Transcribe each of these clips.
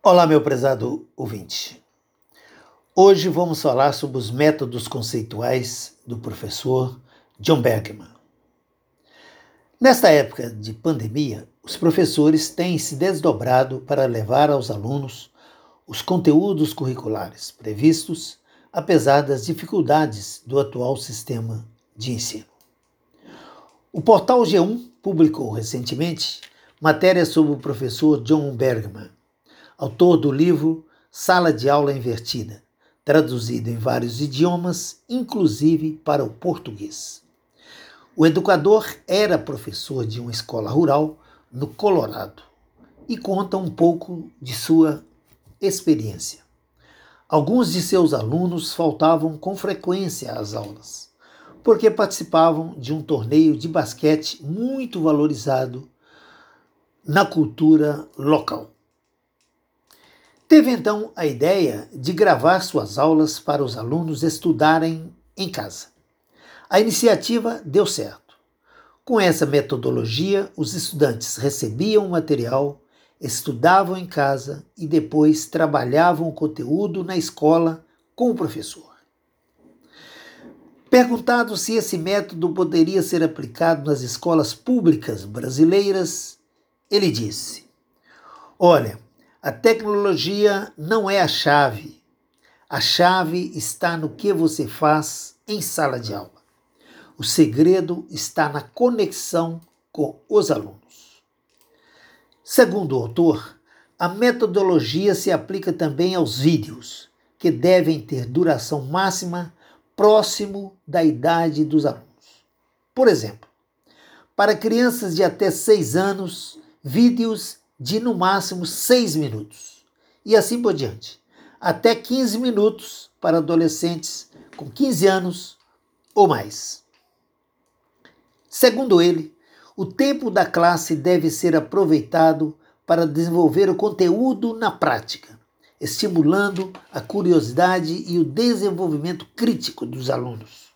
Olá, meu prezado ouvinte. Hoje vamos falar sobre os métodos conceituais do professor John Bergman. Nesta época de pandemia, os professores têm se desdobrado para levar aos alunos os conteúdos curriculares previstos, apesar das dificuldades do atual sistema de ensino. O portal G1 publicou recentemente matéria sobre o professor John Bergman, autor do livro Sala de Aula Invertida, traduzido em vários idiomas, inclusive para o português. O educador era professor de uma escola rural no Colorado e conta um pouco de sua experiência. Alguns de seus alunos faltavam com frequência às aulas, porque participavam de um torneio de basquete muito valorizado na cultura local. Teve então a ideia de gravar suas aulas para os alunos estudarem em casa. A iniciativa deu certo. Com essa metodologia, os estudantes recebiam o material, estudavam em casa e depois trabalhavam o conteúdo na escola com o professor. Perguntado se esse método poderia ser aplicado nas escolas públicas brasileiras, ele disse: Olha, a tecnologia não é a chave. A chave está no que você faz em sala de aula. O segredo está na conexão com os alunos. Segundo o autor, a metodologia se aplica também aos vídeos, que devem ter duração máxima próximo da idade dos alunos. Por exemplo, para crianças de até 6 anos, vídeos de no máximo 6 minutos. E assim por diante. Até 15 minutos para adolescentes com 15 anos ou mais. Segundo ele, o tempo da classe deve ser aproveitado para desenvolver o conteúdo na prática, estimulando a curiosidade e o desenvolvimento crítico dos alunos.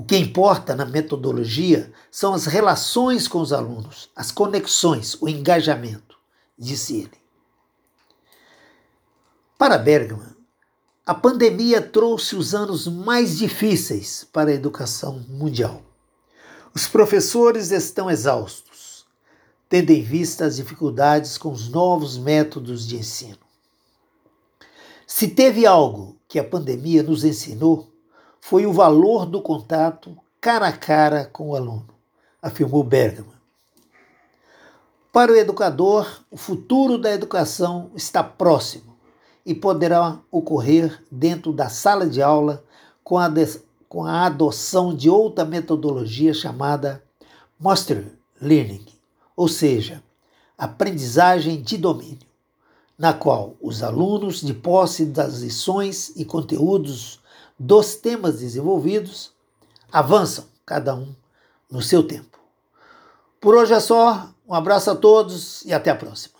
O que importa na metodologia são as relações com os alunos, as conexões, o engajamento, disse ele. Para Bergman, a pandemia trouxe os anos mais difíceis para a educação mundial. Os professores estão exaustos, tendo em vista as dificuldades com os novos métodos de ensino. Se teve algo que a pandemia nos ensinou, foi o valor do contato cara a cara com o aluno, afirmou Bergman. Para o educador, o futuro da educação está próximo e poderá ocorrer dentro da sala de aula com a, com a adoção de outra metodologia chamada Master Learning, ou seja, aprendizagem de domínio, na qual os alunos, de posse das lições e conteúdos dos temas desenvolvidos avançam, cada um no seu tempo. Por hoje é só, um abraço a todos e até a próxima.